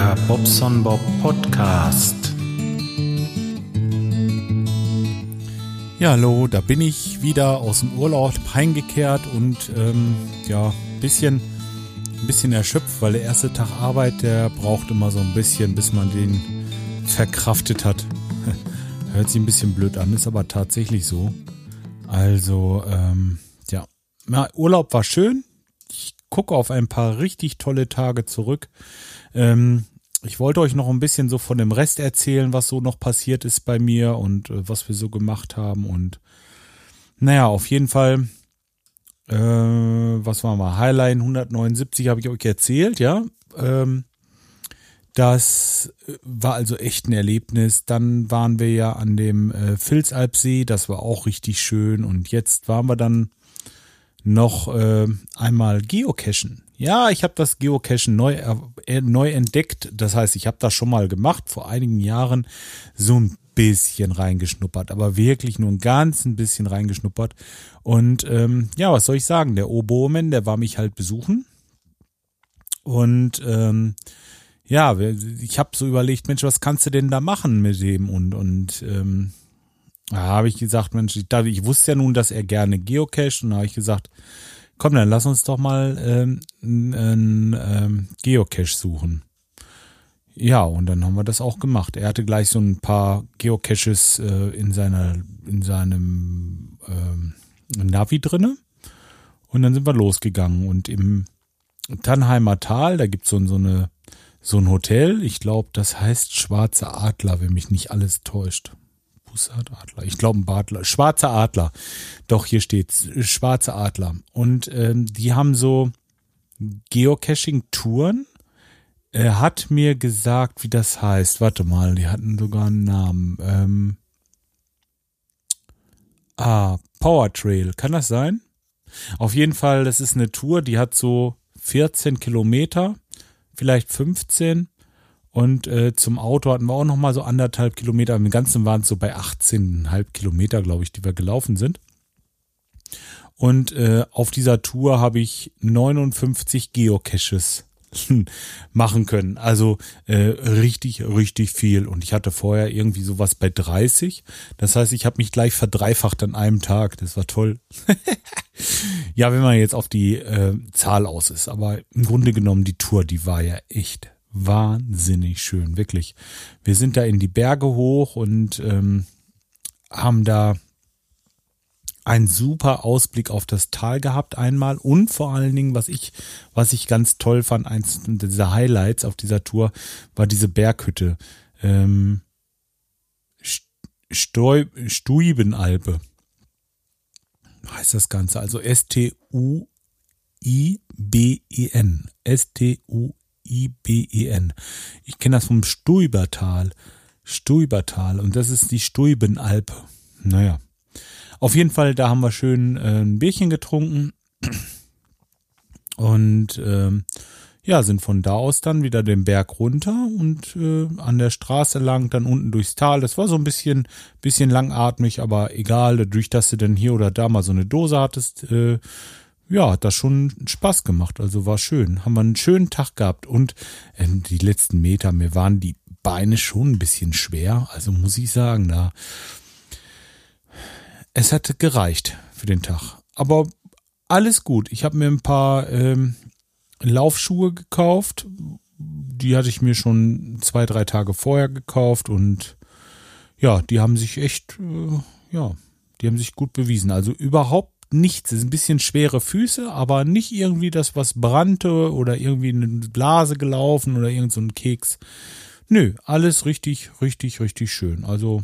Der Bobson Bob Podcast. Ja, hallo, da bin ich wieder aus dem Urlaub heimgekehrt und ähm, ja, ein bisschen, bisschen erschöpft, weil der erste Tag Arbeit, der braucht immer so ein bisschen, bis man den verkraftet hat. Hört sich ein bisschen blöd an, ist aber tatsächlich so. Also, ähm, ja. ja, Urlaub war schön. Ich gucke auf ein paar richtig tolle Tage zurück. Ähm, ich wollte euch noch ein bisschen so von dem Rest erzählen, was so noch passiert ist bei mir und äh, was wir so gemacht haben. Und naja, auf jeden Fall, äh, was war mal, Highline 179 habe ich euch erzählt, ja. Ähm, das war also echt ein Erlebnis. Dann waren wir ja an dem äh, Vilsalpsee, das war auch richtig schön. Und jetzt waren wir dann noch äh, einmal geocachen. Ja, ich habe das Geocachen neu, äh, neu entdeckt. Das heißt, ich habe das schon mal gemacht vor einigen Jahren, so ein bisschen reingeschnuppert, aber wirklich nur ein ganz ein bisschen reingeschnuppert. Und ähm, ja, was soll ich sagen? Der Obomen, der war mich halt besuchen. Und ähm, ja, ich habe so überlegt, Mensch, was kannst du denn da machen mit dem? Und, und ähm, da habe ich gesagt, Mensch, ich, ich wusste ja nun, dass er gerne geocache und da habe ich gesagt, komm, dann lass uns doch mal ähm, einen ähm, Geocache suchen. Ja, und dann haben wir das auch gemacht. Er hatte gleich so ein paar Geocaches äh, in seiner, in seinem ähm, Navi drinne. Und dann sind wir losgegangen. Und im Tannheimer Tal, da gibt's so, so eine so ein Hotel. Ich glaube, das heißt Schwarze Adler, wenn mich nicht alles täuscht. Bussardadler. Ich glaube ein Badler. Schwarzer Adler. Doch, hier steht's. Schwarze Adler. Und ähm, die haben so Geocaching-Touren. Er hat mir gesagt, wie das heißt. Warte mal, die hatten sogar einen Namen. Ähm, ah, Power Trail. Kann das sein? Auf jeden Fall, das ist eine Tour, die hat so 14 Kilometer, vielleicht 15 und äh, zum Auto hatten wir auch noch mal so anderthalb Kilometer. Im Ganzen waren es so bei 18,5 Kilometer, glaube ich, die wir gelaufen sind. Und äh, auf dieser Tour habe ich 59 Geocaches machen können. Also äh, richtig, richtig viel. Und ich hatte vorher irgendwie sowas bei 30. Das heißt, ich habe mich gleich verdreifacht an einem Tag. Das war toll. ja, wenn man jetzt auf die äh, Zahl aus ist. Aber im Grunde genommen, die Tour, die war ja echt wahnsinnig schön, wirklich. Wir sind da in die Berge hoch und ähm, haben da einen super Ausblick auf das Tal gehabt einmal und vor allen Dingen, was ich, was ich ganz toll fand, eins dieser Highlights auf dieser Tour, war diese Berghütte. Ähm, Stuibenalpe heißt das Ganze, also S-T-U-I-B-E-N. S-T-U I-B-E-N. Ich kenne das vom Stuibertal. Stuibertal. Und das ist die Stuibenalpe. Naja. Auf jeden Fall, da haben wir schön äh, ein Bierchen getrunken. Und ähm, ja, sind von da aus dann wieder den Berg runter und äh, an der Straße lang, dann unten durchs Tal. Das war so ein bisschen, bisschen langatmig, aber egal, dadurch, dass du dann hier oder da mal so eine Dose hattest, äh, ja, hat das schon Spaß gemacht. Also war schön. Haben wir einen schönen Tag gehabt. Und äh, die letzten Meter, mir waren die Beine schon ein bisschen schwer. Also muss ich sagen, da. Es hatte gereicht für den Tag. Aber alles gut. Ich habe mir ein paar ähm, Laufschuhe gekauft. Die hatte ich mir schon zwei, drei Tage vorher gekauft und ja, die haben sich echt, äh, ja, die haben sich gut bewiesen. Also überhaupt nichts. Es ist ein bisschen schwere Füße, aber nicht irgendwie das, was brannte oder irgendwie eine Blase gelaufen oder irgend so ein Keks. Nö, alles richtig, richtig, richtig schön. Also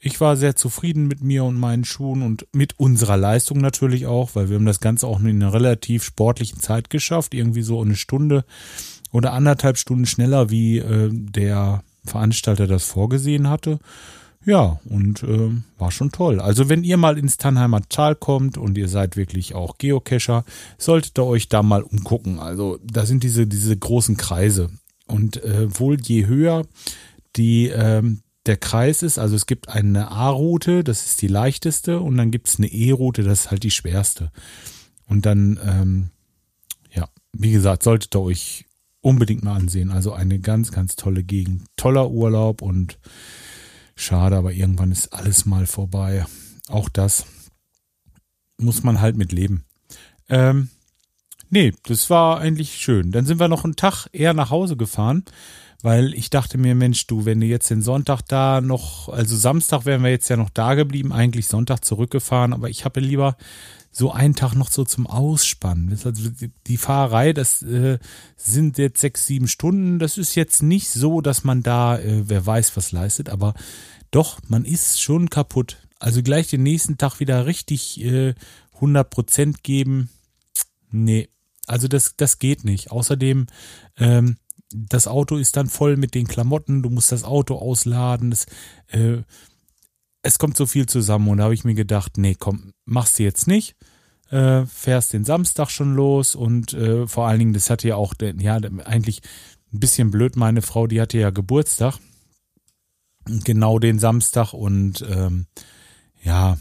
ich war sehr zufrieden mit mir und meinen Schuhen und mit unserer Leistung natürlich auch, weil wir haben das Ganze auch in einer relativ sportlichen Zeit geschafft, irgendwie so eine Stunde oder anderthalb Stunden schneller, wie äh, der Veranstalter das vorgesehen hatte. Ja, und äh, war schon toll. Also wenn ihr mal ins Tannheimer Tal kommt und ihr seid wirklich auch Geocacher, solltet ihr euch da mal umgucken. Also da sind diese, diese großen Kreise. Und äh, wohl je höher die, ähm, der Kreis ist, also es gibt eine A-Route, das ist die leichteste, und dann gibt es eine E-Route, das ist halt die schwerste. Und dann, ähm, ja, wie gesagt, solltet ihr euch unbedingt mal ansehen. Also eine ganz, ganz tolle Gegend. Toller Urlaub und schade, aber irgendwann ist alles mal vorbei. Auch das muss man halt mit leben. Ähm, nee, das war eigentlich schön. Dann sind wir noch einen Tag eher nach Hause gefahren, weil ich dachte mir, Mensch, du, wenn du jetzt den Sonntag da noch, also Samstag wären wir jetzt ja noch da geblieben, eigentlich Sonntag zurückgefahren, aber ich habe lieber so einen Tag noch so zum Ausspannen. Also die Fahrerei, das äh, sind jetzt sechs, sieben Stunden. Das ist jetzt nicht so, dass man da, äh, wer weiß, was leistet, aber doch, man ist schon kaputt. Also gleich den nächsten Tag wieder richtig äh, 100 Prozent geben. Nee, also das, das geht nicht. Außerdem, ähm, das Auto ist dann voll mit den Klamotten. Du musst das Auto ausladen. Das, äh, es kommt so viel zusammen und da habe ich mir gedacht, nee, komm, machst du jetzt nicht. Äh, fährst den Samstag schon los und äh, vor allen Dingen, das hatte ja auch, ja, eigentlich ein bisschen blöd, meine Frau, die hatte ja Geburtstag. Genau den Samstag und ähm, ja,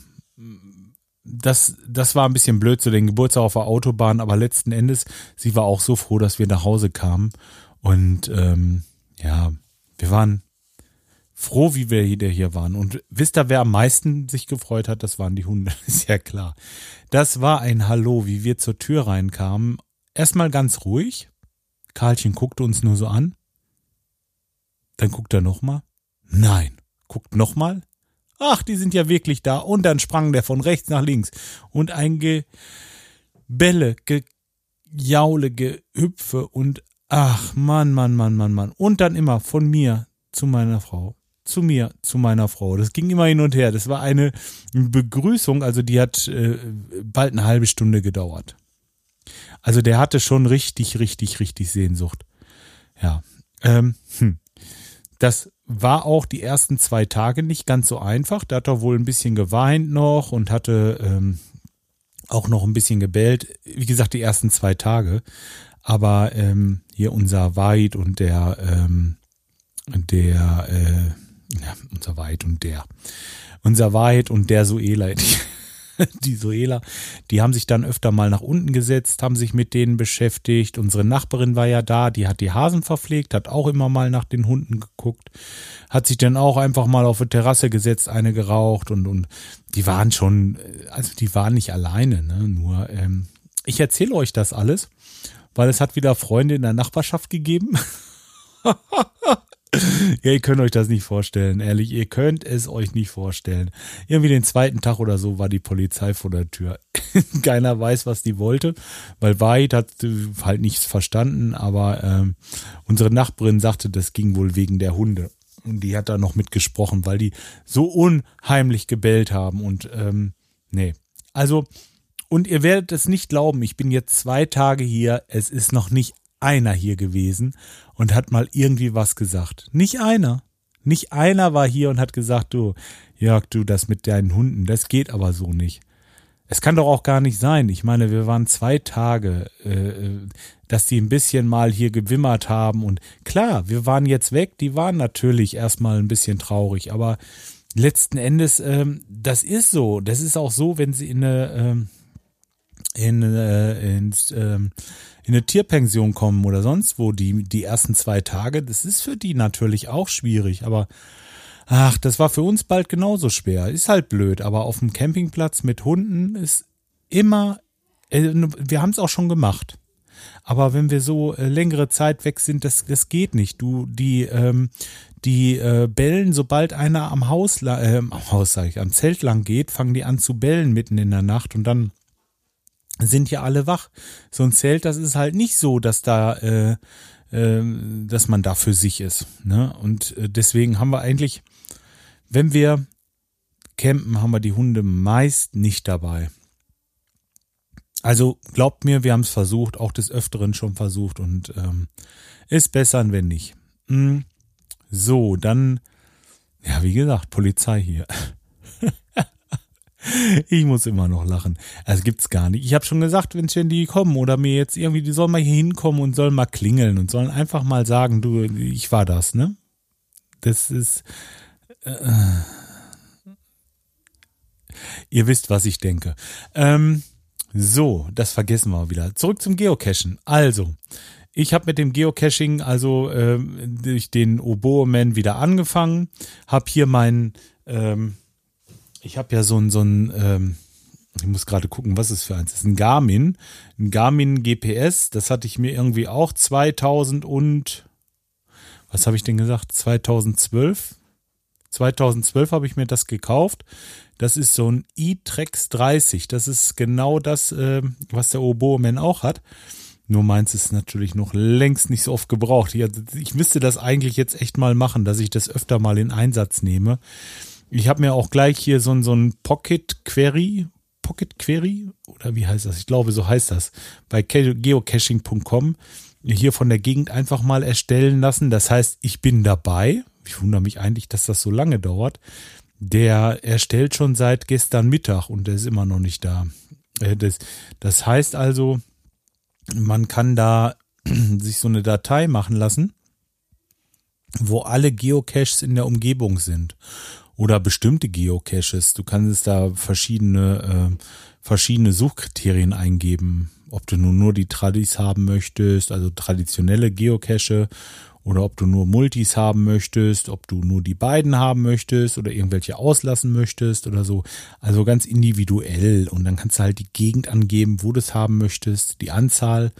das, das war ein bisschen blöd, so den Geburtstag auf der Autobahn, aber letzten Endes, sie war auch so froh, dass wir nach Hause kamen. Und ähm, ja, wir waren froh, wie wir wieder hier waren. Und wisst ihr, wer am meisten sich gefreut hat? Das waren die Hunde, ist ja klar. Das war ein Hallo, wie wir zur Tür reinkamen. Erstmal ganz ruhig. Karlchen guckte uns nur so an. Dann guckt er nochmal. Nein. Guckt nochmal. Ach, die sind ja wirklich da. Und dann sprang der von rechts nach links. Und ein Gebelle, Gejaule, Gehüpfe und ach, Mann, Mann, Mann, Mann, Mann. Und dann immer von mir zu meiner Frau zu mir, zu meiner Frau. Das ging immer hin und her. Das war eine Begrüßung, also die hat äh, bald eine halbe Stunde gedauert. Also der hatte schon richtig, richtig, richtig Sehnsucht. Ja. Ähm, hm. Das war auch die ersten zwei Tage nicht ganz so einfach. Da hat er wohl ein bisschen geweint noch und hatte ähm, auch noch ein bisschen gebellt. Wie gesagt, die ersten zwei Tage. Aber ähm, hier unser Weid und der, ähm, der, äh, ja, unser Weit und der. Unser Weit und der Suela. Die, die Suela, die haben sich dann öfter mal nach unten gesetzt, haben sich mit denen beschäftigt. Unsere Nachbarin war ja da, die hat die Hasen verpflegt, hat auch immer mal nach den Hunden geguckt, hat sich dann auch einfach mal auf die Terrasse gesetzt, eine geraucht und, und die waren schon, also die waren nicht alleine, ne? Nur, ähm, ich erzähle euch das alles, weil es hat wieder Freunde in der Nachbarschaft gegeben. ja, ihr könnt euch das nicht vorstellen, ehrlich, ihr könnt es euch nicht vorstellen. Irgendwie den zweiten Tag oder so war die Polizei vor der Tür. Keiner weiß, was die wollte, weil Wahrheit hat halt nichts verstanden, aber ähm, unsere Nachbarin sagte, das ging wohl wegen der Hunde. Und die hat da noch mitgesprochen, weil die so unheimlich gebellt haben und ähm, nee. Also, und ihr werdet es nicht glauben, ich bin jetzt zwei Tage hier, es ist noch nicht einer hier gewesen und hat mal irgendwie was gesagt. Nicht einer. Nicht einer war hier und hat gesagt, du, Jörg, du, das mit deinen Hunden, das geht aber so nicht. Es kann doch auch gar nicht sein. Ich meine, wir waren zwei Tage, äh, dass die ein bisschen mal hier gewimmert haben. Und klar, wir waren jetzt weg. Die waren natürlich erstmal ein bisschen traurig. Aber letzten Endes, ähm, das ist so. Das ist auch so, wenn sie in eine, ähm, in, äh, ins, ähm, in eine Tierpension kommen oder sonst wo, die, die ersten zwei Tage, das ist für die natürlich auch schwierig, aber ach, das war für uns bald genauso schwer. Ist halt blöd, aber auf dem Campingplatz mit Hunden ist immer, äh, wir haben es auch schon gemacht. Aber wenn wir so äh, längere Zeit weg sind, das, das geht nicht. Du, die, ähm, die äh, bellen, sobald einer am Haus, äh, am Haus sag ich, am Zelt lang geht, fangen die an zu bellen mitten in der Nacht und dann sind ja alle wach. So ein Zelt, das ist halt nicht so, dass da, äh, äh, dass man da für sich ist. Ne? Und äh, deswegen haben wir eigentlich, wenn wir campen, haben wir die Hunde meist nicht dabei. Also glaubt mir, wir haben es versucht, auch des Öfteren schon versucht und ähm, ist besser, wenn nicht. Hm. So, dann, ja, wie gesagt, Polizei hier. Ich muss immer noch lachen. Also gibt's gar nicht. Ich habe schon gesagt, wenn die kommen oder mir jetzt irgendwie, die sollen mal hier hinkommen und sollen mal klingeln und sollen einfach mal sagen, du, ich war das, ne? Das ist. Äh, ihr wisst, was ich denke. Ähm, so, das vergessen wir wieder. Zurück zum Geocachen. Also, ich habe mit dem Geocaching also äh, durch den Oboe-Man wieder angefangen, habe hier mein, ähm, ich habe ja so ein, so ein, ähm, ich muss gerade gucken, was es für eins ist, ein Garmin, ein Garmin GPS, das hatte ich mir irgendwie auch 2000 und, was habe ich denn gesagt, 2012? 2012 habe ich mir das gekauft. Das ist so ein e-Trex 30. Das ist genau das, äh, was der Oboe-Man auch hat. Nur meins ist natürlich noch längst nicht so oft gebraucht. Ich, ich müsste das eigentlich jetzt echt mal machen, dass ich das öfter mal in Einsatz nehme. Ich habe mir auch gleich hier so ein, so ein Pocket Query, Pocket Query oder wie heißt das? Ich glaube, so heißt das. Bei geocaching.com hier von der Gegend einfach mal erstellen lassen. Das heißt, ich bin dabei. Ich wundere mich eigentlich, dass das so lange dauert. Der erstellt schon seit gestern Mittag und der ist immer noch nicht da. Äh, das, das heißt also, man kann da sich so eine Datei machen lassen, wo alle Geocaches in der Umgebung sind oder bestimmte Geocaches. Du kannst da verschiedene äh, verschiedene Suchkriterien eingeben, ob du nun nur die Tradis haben möchtest, also traditionelle Geocache oder ob du nur Multis haben möchtest, ob du nur die beiden haben möchtest oder irgendwelche auslassen möchtest oder so. Also ganz individuell. Und dann kannst du halt die Gegend angeben, wo du es haben möchtest, die Anzahl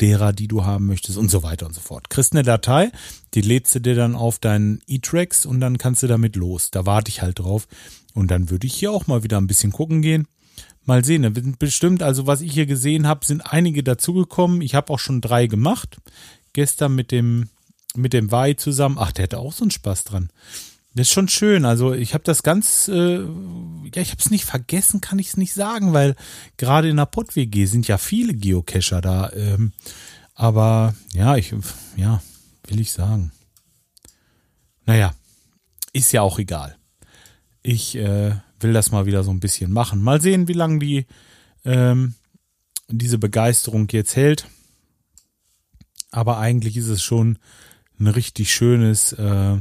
derer, die du haben möchtest und so weiter und so fort. Kriegst eine Datei, die lädst du dir dann auf deinen E-Tracks und dann kannst du damit los. Da warte ich halt drauf. Und dann würde ich hier auch mal wieder ein bisschen gucken gehen. Mal sehen, bestimmt, also was ich hier gesehen habe, sind einige dazugekommen. Ich habe auch schon drei gemacht. Gestern mit dem mit dem Wai zusammen. Ach, der hatte auch so einen Spaß dran. Das ist schon schön. Also ich habe das ganz, äh, ja, ich habe es nicht vergessen, kann ich es nicht sagen, weil gerade in der Pott-WG sind ja viele Geocacher da. Ähm, aber ja, ich, ja, will ich sagen. Naja, ist ja auch egal. Ich äh, will das mal wieder so ein bisschen machen. Mal sehen, wie lange die ähm, diese Begeisterung jetzt hält. Aber eigentlich ist es schon ein richtig schönes, äh,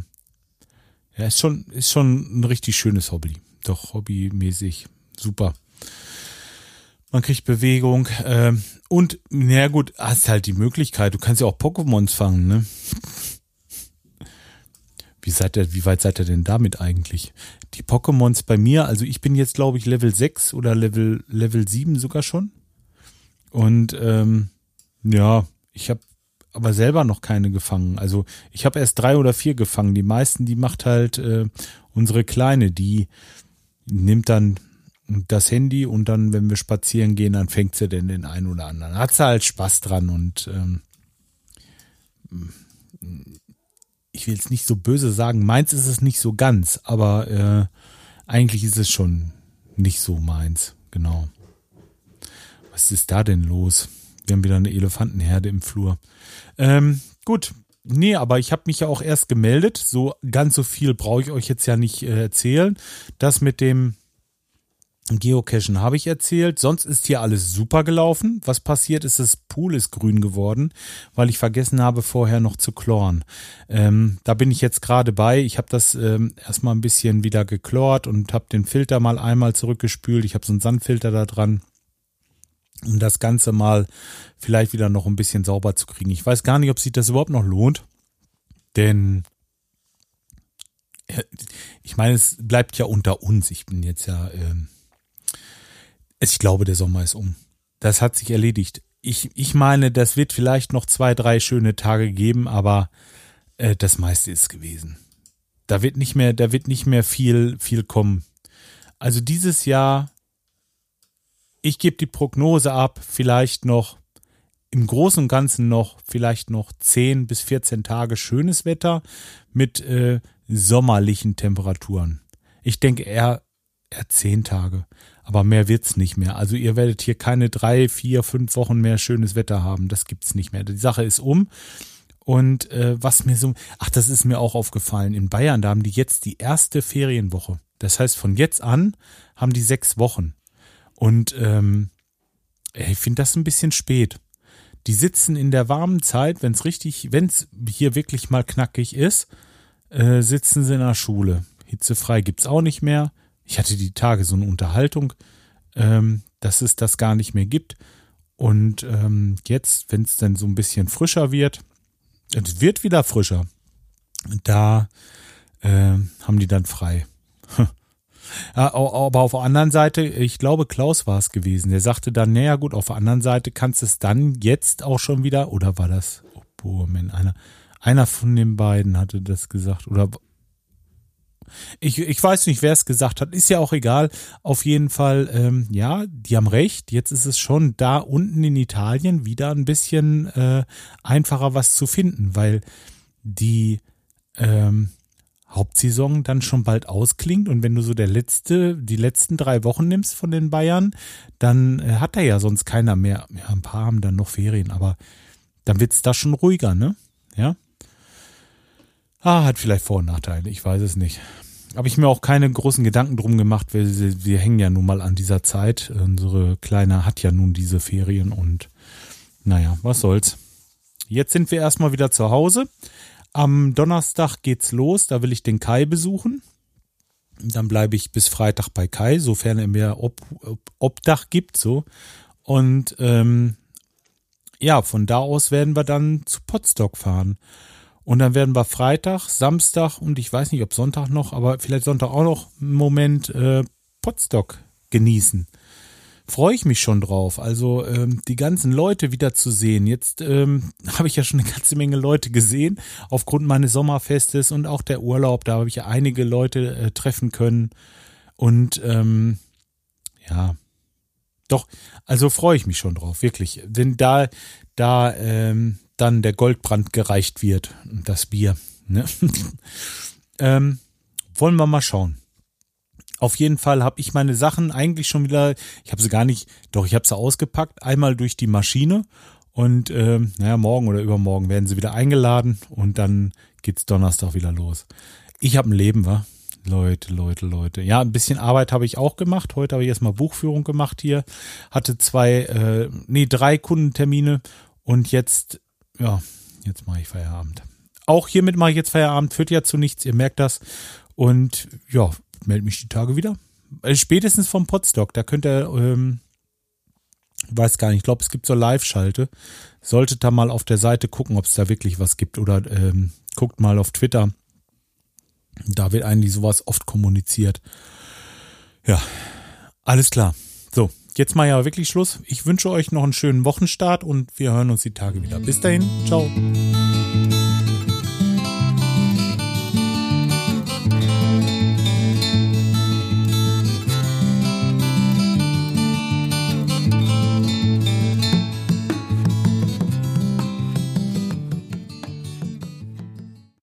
ja, ist schon, ist schon ein richtig schönes Hobby. Doch hobbymäßig super. Man kriegt Bewegung äh, und na gut, hast halt die Möglichkeit. Du kannst ja auch Pokémons fangen, ne? Wie seid ihr, wie weit seid ihr denn damit eigentlich? Die Pokémons bei mir, also ich bin jetzt glaube ich Level 6 oder Level Level 7 sogar schon. Und ähm, ja, ich habe aber selber noch keine gefangen. Also ich habe erst drei oder vier gefangen. Die meisten, die macht halt äh, unsere Kleine, die nimmt dann das Handy und dann, wenn wir spazieren gehen, dann fängt sie denn den einen oder anderen. Hat sie halt Spaß dran und ähm, ich will jetzt nicht so böse sagen, meins ist es nicht so ganz, aber äh, eigentlich ist es schon nicht so meins, genau. Was ist da denn los? Wir haben wieder eine Elefantenherde im Flur. Ähm, gut. Nee, aber ich habe mich ja auch erst gemeldet. So ganz so viel brauche ich euch jetzt ja nicht äh, erzählen. Das mit dem Geocachen habe ich erzählt. Sonst ist hier alles super gelaufen. Was passiert ist, das Pool ist grün geworden, weil ich vergessen habe, vorher noch zu chloren. Ähm, da bin ich jetzt gerade bei. Ich habe das ähm, erstmal ein bisschen wieder geklort und habe den Filter mal einmal zurückgespült. Ich habe so einen Sandfilter da dran um das Ganze mal vielleicht wieder noch ein bisschen sauber zu kriegen. Ich weiß gar nicht, ob sich das überhaupt noch lohnt, denn ich meine, es bleibt ja unter uns. Ich bin jetzt ja, ähm, ich glaube, der Sommer ist um. Das hat sich erledigt. Ich, ich meine, das wird vielleicht noch zwei, drei schöne Tage geben, aber äh, das meiste ist gewesen. Da wird nicht mehr, da wird nicht mehr viel, viel kommen. Also dieses Jahr ich gebe die Prognose ab, vielleicht noch im Großen und Ganzen noch vielleicht noch 10 bis 14 Tage schönes Wetter mit äh, sommerlichen Temperaturen. Ich denke eher, eher 10 Tage. Aber mehr wird's nicht mehr. Also ihr werdet hier keine drei, vier, fünf Wochen mehr schönes Wetter haben. Das gibt's nicht mehr. Die Sache ist um. Und äh, was mir so, ach, das ist mir auch aufgefallen. In Bayern, da haben die jetzt die erste Ferienwoche. Das heißt, von jetzt an haben die sechs Wochen. Und ähm, ich finde das ein bisschen spät. Die sitzen in der warmen Zeit, wenn es richtig, wenn es hier wirklich mal knackig ist, äh, sitzen sie in der Schule. Hitzefrei gibt's auch nicht mehr. Ich hatte die Tage so eine Unterhaltung, ähm, dass es das gar nicht mehr gibt. Und ähm, jetzt, wenn es dann so ein bisschen frischer wird, es wird wieder frischer, da äh, haben die dann frei. aber auf der anderen Seite, ich glaube, Klaus war es gewesen, der sagte dann, naja gut, auf der anderen Seite kannst du es dann jetzt auch schon wieder, oder war das, oh, Moment, einer, einer von den beiden hatte das gesagt, oder ich, ich weiß nicht, wer es gesagt hat, ist ja auch egal. Auf jeden Fall, ähm, ja, die haben recht. Jetzt ist es schon da unten in Italien wieder ein bisschen äh, einfacher was zu finden, weil die ähm, Hauptsaison dann schon bald ausklingt und wenn du so der letzte, die letzten drei Wochen nimmst von den Bayern, dann äh, hat da ja sonst keiner mehr. Ja, ein paar haben dann noch Ferien, aber dann wird's da schon ruhiger, ne? Ja. Ah, hat vielleicht Vor- und Nachteile, ich weiß es nicht. Habe ich mir auch keine großen Gedanken drum gemacht, weil wir, wir hängen ja nun mal an dieser Zeit. Unsere Kleine hat ja nun diese Ferien und naja, was soll's. Jetzt sind wir erstmal wieder zu Hause. Am Donnerstag geht's los, da will ich den Kai besuchen. Dann bleibe ich bis Freitag bei Kai, sofern er mir Ob Ob Obdach gibt, so. Und ähm, ja, von da aus werden wir dann zu Potsdok fahren. Und dann werden wir Freitag, Samstag und ich weiß nicht, ob Sonntag noch, aber vielleicht Sonntag auch noch einen Moment äh, Potsdok genießen freue ich mich schon drauf. Also ähm, die ganzen Leute wieder zu sehen. Jetzt ähm, habe ich ja schon eine ganze Menge Leute gesehen aufgrund meines Sommerfestes und auch der Urlaub. Da habe ich ja einige Leute äh, treffen können. Und ähm, ja, doch, also freue ich mich schon drauf, wirklich. Denn da, da ähm, dann der Goldbrand gereicht wird, das Bier. Ne? ähm, wollen wir mal schauen. Auf jeden Fall habe ich meine Sachen eigentlich schon wieder, ich habe sie gar nicht, doch ich habe sie ausgepackt, einmal durch die Maschine und äh, naja, morgen oder übermorgen werden sie wieder eingeladen und dann geht's Donnerstag wieder los. Ich habe ein Leben, wa? Leute, Leute, Leute. Ja, ein bisschen Arbeit habe ich auch gemacht. Heute habe ich erstmal Buchführung gemacht hier. Hatte zwei, äh, nee, drei Kundentermine und jetzt, ja, jetzt mache ich Feierabend. Auch hiermit mache ich jetzt Feierabend, führt ja zu nichts, ihr merkt das. Und ja, melde mich die Tage wieder. Äh, spätestens vom Podstock, da könnt ihr, ähm, weiß gar nicht, ich glaube, es gibt so Live-Schalte. Solltet da mal auf der Seite gucken, ob es da wirklich was gibt oder ähm, guckt mal auf Twitter. Da wird eigentlich sowas oft kommuniziert. Ja, alles klar. So, jetzt mal ja wirklich Schluss. Ich wünsche euch noch einen schönen Wochenstart und wir hören uns die Tage wieder. Bis dahin, ciao.